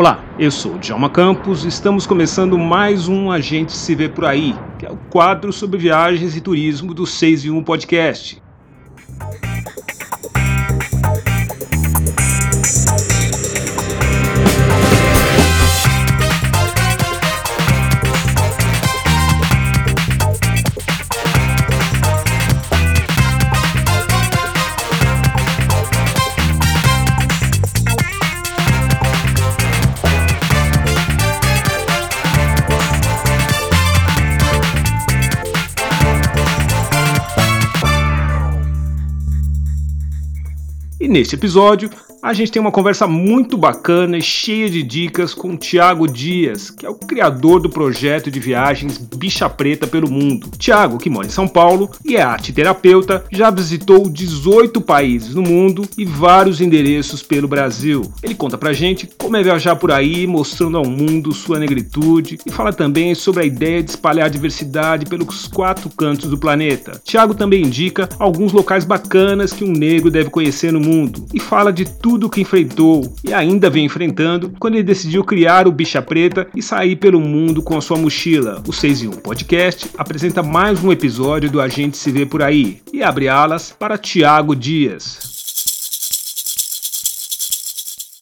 Olá, eu sou Djalma Campos e estamos começando mais um A Gente Se Vê Por Aí, que é o quadro sobre viagens e turismo do 6 em 1 Podcast. Neste episódio, a gente tem uma conversa muito bacana e cheia de dicas com o Tiago Dias, que é o criador do projeto de viagens Bicha Preta pelo Mundo. Tiago, que mora em São Paulo e é arte terapeuta, já visitou 18 países no mundo e vários endereços pelo Brasil. Ele conta pra gente como é viajar por aí, mostrando ao mundo sua negritude e fala também sobre a ideia de espalhar a diversidade pelos quatro cantos do planeta. Tiago também indica alguns locais bacanas que um negro deve conhecer no mundo mundo e fala de tudo que enfrentou e ainda vem enfrentando quando ele decidiu criar o Bicha Preta e sair pelo mundo com a sua mochila. O 6 em 1 Podcast apresenta mais um episódio do A Gente Se Vê Por Aí e abre alas para Tiago Dias.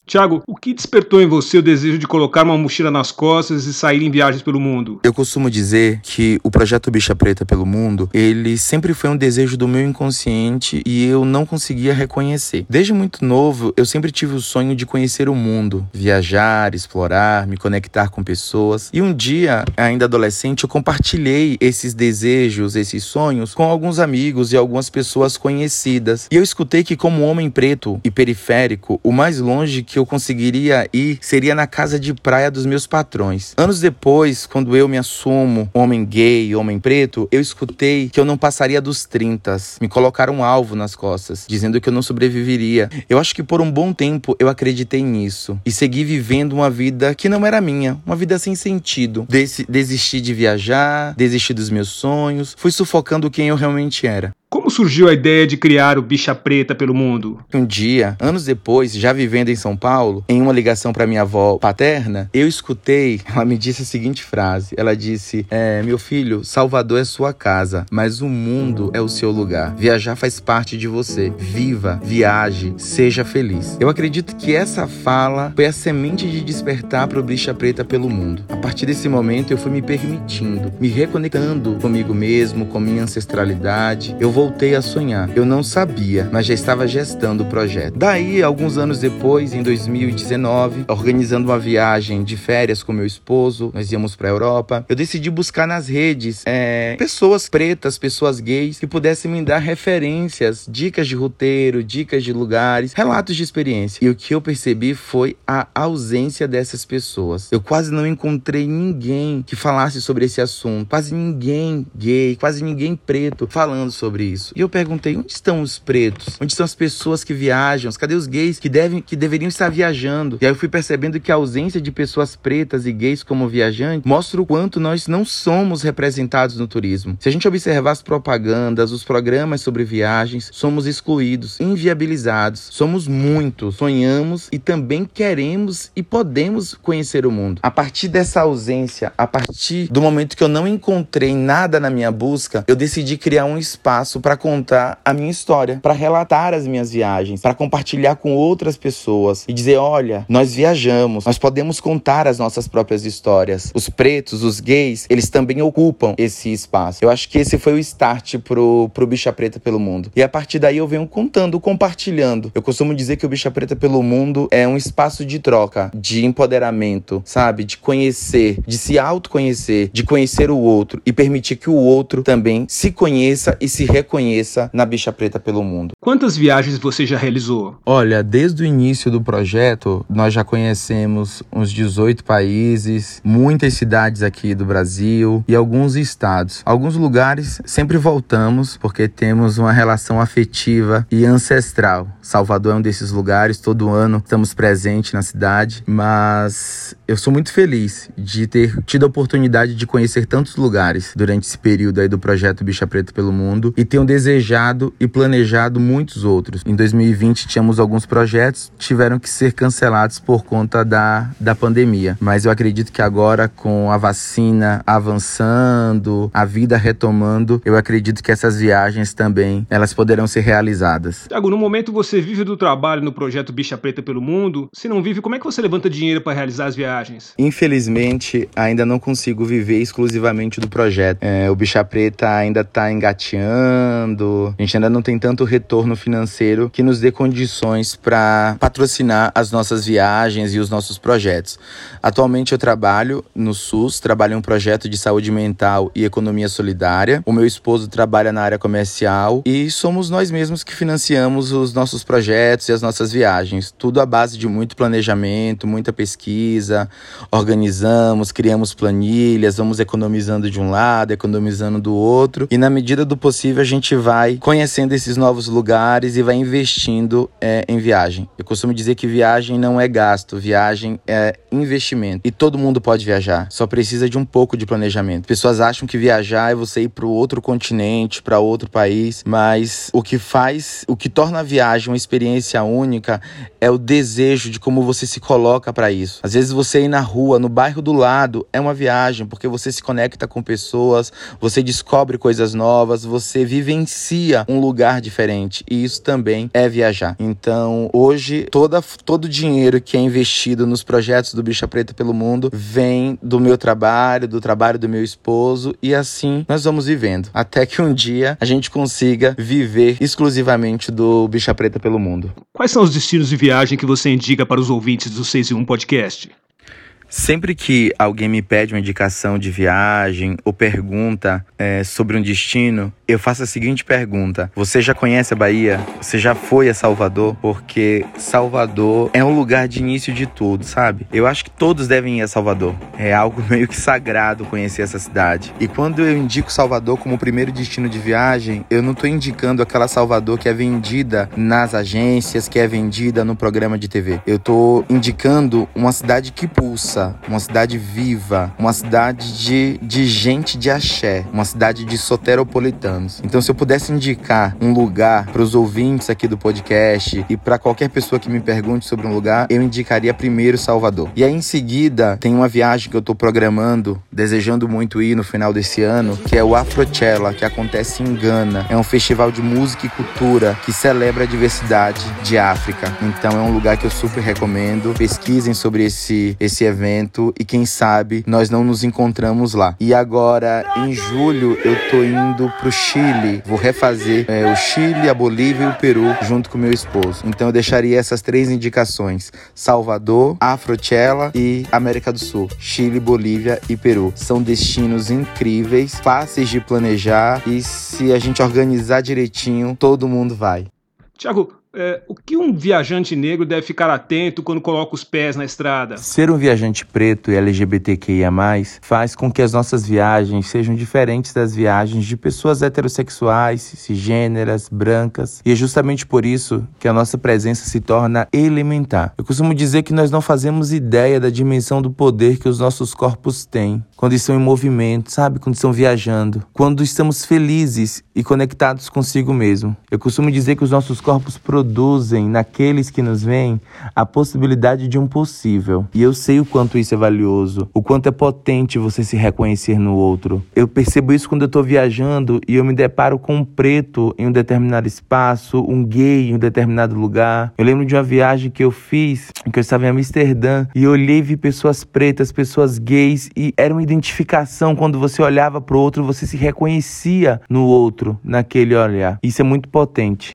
Tiago, o que despertou em você o desejo de colocar uma mochila nas costas e sair em viagens pelo mundo? Eu costumo dizer que o projeto Bicha Preta pelo Mundo, ele sempre foi um desejo do meu inconsciente e eu não conseguia reconhecer. Desde muito novo, eu sempre tive o sonho de conhecer o mundo, viajar, explorar, me conectar com pessoas. E um dia, ainda adolescente, eu compartilhei esses desejos, esses sonhos com alguns amigos e algumas pessoas conhecidas. E eu escutei que como homem preto e periférico, o mais longe que eu conseguiria ir seria na casa de praia dos meus patrões. Anos depois, quando eu me assumo homem gay, homem preto, eu escutei que eu não passaria dos 30. Me colocaram um alvo nas costas, dizendo que eu não sobreviveria. Eu acho que por um bom tempo eu acreditei nisso e segui vivendo uma vida que não era minha, uma vida sem sentido. Des desisti de viajar, desisti dos meus sonhos, fui sufocando quem eu realmente era. Como surgiu a ideia de criar o Bicha Preta pelo mundo? Um dia, anos depois, já vivendo em São Paulo, em uma ligação para minha avó paterna, eu escutei, ela me disse a seguinte frase. Ela disse: é, "Meu filho, Salvador é sua casa, mas o mundo é o seu lugar. Viajar faz parte de você. Viva, viaje, seja feliz." Eu acredito que essa fala foi a semente de despertar para o Bicha Preta pelo mundo. A partir desse momento, eu fui me permitindo, me reconectando comigo mesmo, com minha ancestralidade. Eu voltei a sonhar. Eu não sabia, mas já estava gestando o projeto. Daí, alguns anos depois, em 2019, organizando uma viagem de férias com meu esposo, nós íamos para a Europa, eu decidi buscar nas redes é, pessoas pretas, pessoas gays que pudessem me dar referências, dicas de roteiro, dicas de lugares, relatos de experiência. E o que eu percebi foi a ausência dessas pessoas. Eu quase não encontrei ninguém que falasse sobre esse assunto, quase ninguém gay, quase ninguém preto falando sobre isso. E eu perguntei: onde estão os pretos? Onde estão as pessoas que viajam? Cadê os gays que, devem, que deveriam estar viajando? E aí eu fui percebendo que a ausência de pessoas pretas e gays como viajantes mostra o quanto nós não somos representados no turismo. Se a gente observar as propagandas, os programas sobre viagens, somos excluídos, inviabilizados. Somos muitos, sonhamos e também queremos e podemos conhecer o mundo. A partir dessa ausência, a partir do momento que eu não encontrei nada na minha busca, eu decidi criar um espaço espaço para contar a minha história, para relatar as minhas viagens, para compartilhar com outras pessoas e dizer: olha, nós viajamos, nós podemos contar as nossas próprias histórias. Os pretos, os gays, eles também ocupam esse espaço. Eu acho que esse foi o start pro, pro Bicha Preta pelo Mundo. E a partir daí eu venho contando, compartilhando. Eu costumo dizer que o Bicha Preta pelo Mundo é um espaço de troca, de empoderamento, sabe? De conhecer, de se autoconhecer, de conhecer o outro e permitir que o outro também se conheça e se reconheça reconheça na Bicha Preta pelo mundo. Quantas viagens você já realizou? Olha, desde o início do projeto, nós já conhecemos uns 18 países, muitas cidades aqui do Brasil e alguns estados. Alguns lugares sempre voltamos porque temos uma relação afetiva e ancestral. Salvador é um desses lugares, todo ano estamos presentes na cidade, mas eu sou muito feliz de ter tido a oportunidade de conhecer tantos lugares durante esse período aí do projeto Bicha Preta pelo Mundo e ter tenho desejado e planejado muitos outros. Em 2020 tínhamos alguns projetos, tiveram que ser cancelados por conta da, da pandemia. Mas eu acredito que agora, com a vacina avançando, a vida retomando, eu acredito que essas viagens também elas poderão ser realizadas. Tiago, no momento você vive do trabalho no projeto Bicha Preta pelo Mundo. Se não vive, como é que você levanta dinheiro para realizar as viagens? Infelizmente, ainda não consigo viver exclusivamente do projeto. É, o Bicha Preta ainda está engateando, a gente ainda não tem tanto retorno financeiro que nos dê condições para patrocinar as nossas viagens e os nossos projetos. Atualmente eu trabalho no SUS, trabalho em um projeto de saúde mental e economia solidária. O meu esposo trabalha na área comercial e somos nós mesmos que financiamos os nossos projetos e as nossas viagens. Tudo à base de muito planejamento, muita pesquisa, organizamos, criamos planilhas, vamos economizando de um lado, economizando do outro e na medida do possível a gente vai conhecendo esses novos lugares e vai investindo é, em viagem. Eu costumo dizer que viagem não é gasto, viagem é investimento. E todo mundo pode viajar, só precisa de um pouco de planejamento. Pessoas acham que viajar é você ir para outro continente, para outro país, mas o que faz, o que torna a viagem uma experiência única é o desejo de como você se coloca para isso. Às vezes você ir na rua, no bairro do lado, é uma viagem, porque você se conecta com pessoas, você descobre coisas novas, você vivencia um lugar diferente. E isso também é viajar. Então, hoje, toda, todo o dinheiro que é investido nos projetos do Bicha Preta pelo Mundo vem do meu trabalho, do trabalho do meu esposo, e assim nós vamos vivendo. Até que um dia a gente consiga viver exclusivamente do Bicha Preta pelo Mundo. Quais são os destinos de viagem que você indica para os ouvintes do 6 e 1 Podcast? Sempre que alguém me pede uma indicação de viagem ou pergunta é, sobre um destino, eu faço a seguinte pergunta: Você já conhece a Bahia? Você já foi a Salvador? Porque Salvador é um lugar de início de tudo, sabe? Eu acho que todos devem ir a Salvador. É algo meio que sagrado conhecer essa cidade. E quando eu indico Salvador como primeiro destino de viagem, eu não estou indicando aquela Salvador que é vendida nas agências, que é vendida no programa de TV. Eu estou indicando uma cidade que pulsa uma cidade viva, uma cidade de, de gente de axé, uma cidade de soteropolitanos. Então, se eu pudesse indicar um lugar para os ouvintes aqui do podcast e para qualquer pessoa que me pergunte sobre um lugar, eu indicaria primeiro Salvador. E aí, em seguida, tem uma viagem que eu estou programando, desejando muito ir no final desse ano, que é o Afrochella, que acontece em Gana. É um festival de música e cultura que celebra a diversidade de África. Então, é um lugar que eu super recomendo. Pesquisem sobre esse, esse evento e quem sabe nós não nos encontramos lá. E agora, em julho, eu tô indo pro Chile. Vou refazer é, o Chile, a Bolívia e o Peru junto com meu esposo. Então eu deixaria essas três indicações: Salvador, Afrochella e América do Sul. Chile, Bolívia e Peru. São destinos incríveis, fáceis de planejar e se a gente organizar direitinho, todo mundo vai. Tiago, é, o que um viajante negro deve ficar atento quando coloca os pés na estrada? Ser um viajante preto e LGBTQIA, faz com que as nossas viagens sejam diferentes das viagens de pessoas heterossexuais, cisgêneras, brancas, e é justamente por isso que a nossa presença se torna elementar. Eu costumo dizer que nós não fazemos ideia da dimensão do poder que os nossos corpos têm quando estão em movimento, sabe? Quando estão viajando, quando estamos felizes e conectados consigo mesmo. Eu costumo dizer que os nossos corpos produzem naqueles que nos veem a possibilidade de um possível. E eu sei o quanto isso é valioso, o quanto é potente você se reconhecer no outro. Eu percebo isso quando eu estou viajando e eu me deparo com um preto em um determinado espaço, um gay em um determinado lugar. Eu lembro de uma viagem que eu fiz, que eu estava em Amsterdã, e olhei e vi pessoas pretas, pessoas gays, e era uma identificação quando você olhava para o outro, você se reconhecia no outro, naquele olhar. Isso é muito potente.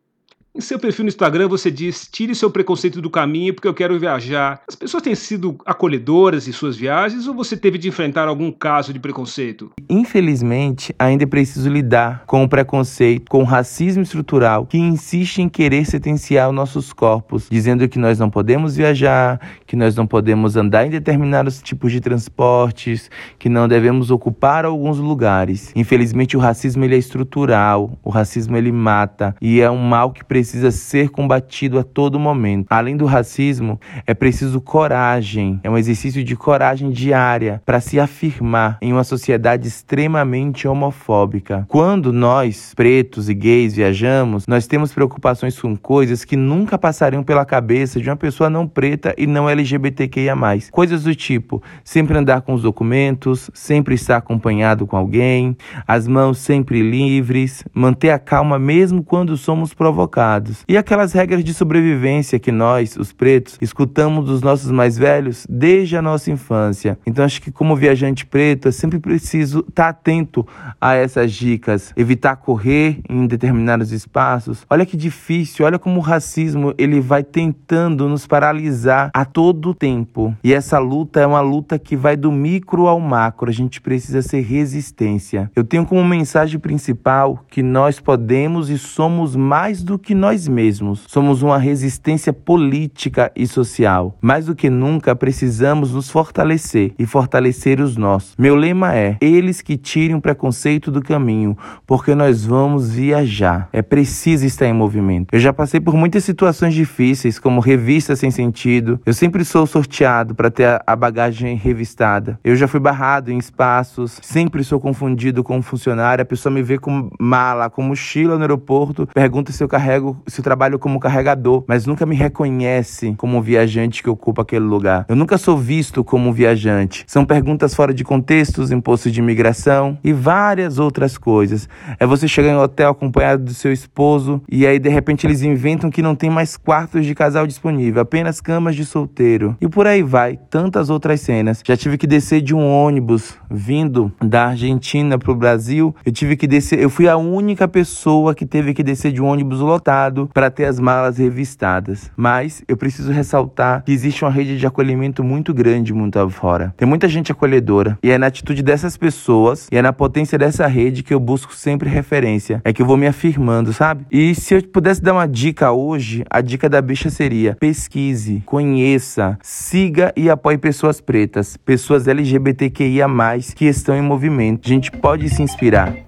Em seu perfil no Instagram você diz: tire seu preconceito do caminho porque eu quero viajar. As pessoas têm sido acolhedoras em suas viagens ou você teve de enfrentar algum caso de preconceito? Infelizmente, ainda é preciso lidar com o preconceito, com o racismo estrutural que insiste em querer sentenciar os nossos corpos, dizendo que nós não podemos viajar, que nós não podemos andar em determinados tipos de transportes, que não devemos ocupar alguns lugares. Infelizmente, o racismo ele é estrutural, o racismo ele mata e é um mal que precisa precisa ser combatido a todo momento. Além do racismo, é preciso coragem, é um exercício de coragem diária para se afirmar em uma sociedade extremamente homofóbica. Quando nós, pretos e gays, viajamos, nós temos preocupações com coisas que nunca passariam pela cabeça de uma pessoa não preta e não LGBTQIA. Coisas do tipo sempre andar com os documentos, sempre estar acompanhado com alguém, as mãos sempre livres, manter a calma mesmo quando somos provocados. E aquelas regras de sobrevivência que nós, os pretos, escutamos dos nossos mais velhos desde a nossa infância. Então acho que como viajante preto, é sempre preciso estar atento a essas dicas, evitar correr em determinados espaços. Olha que difícil, olha como o racismo ele vai tentando nos paralisar a todo tempo. E essa luta é uma luta que vai do micro ao macro. A gente precisa ser resistência. Eu tenho como mensagem principal que nós podemos e somos mais do que nós mesmos. Somos uma resistência política e social. Mais do que nunca precisamos nos fortalecer e fortalecer os nossos. Meu lema é: eles que tirem o preconceito do caminho, porque nós vamos viajar. É preciso estar em movimento. Eu já passei por muitas situações difíceis, como revistas sem sentido. Eu sempre sou sorteado para ter a bagagem revistada. Eu já fui barrado em espaços, sempre sou confundido com um funcionário. A pessoa me vê com mala, com mochila no aeroporto, pergunta se eu carrego, se eu trabalho como carregador, mas nunca me reconhece como um viajante que ocupa aquele lugar. Eu nunca sou visto como um viajante. São perguntas fora de contextos, imposto de imigração e várias outras coisas. É você chegar em um hotel acompanhado do seu esposo e aí de repente eles inventam que não tem mais quartos de casal disponível, apenas camas de solteiro. E por aí vai, tantas outras cenas. Já tive que descer de um ônibus vindo da Argentina para o Brasil. Eu tive que descer, eu fui a única pessoa que teve que descer de um ônibus lotado para ter as malas revistadas. Mas eu preciso ressaltar que existe uma rede de acolhimento muito grande muito afora. Tem muita gente acolhedora e é na atitude dessas pessoas e é na potência dessa rede que eu busco sempre referência. É que eu vou me afirmando, sabe? E se eu pudesse dar uma dica hoje, a dica da bicha seria: pesquise, conheça, siga e apoie pessoas pretas, pessoas LGBTQIA, que estão em movimento. A gente pode se inspirar.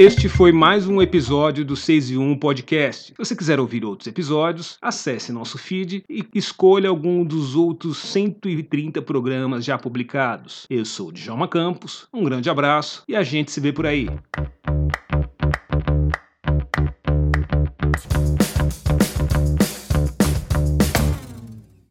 Este foi mais um episódio do 6 e 1 Podcast. Se você quiser ouvir outros episódios, acesse nosso feed e escolha algum dos outros 130 programas já publicados. Eu sou o Djalma Campos, um grande abraço e a gente se vê por aí.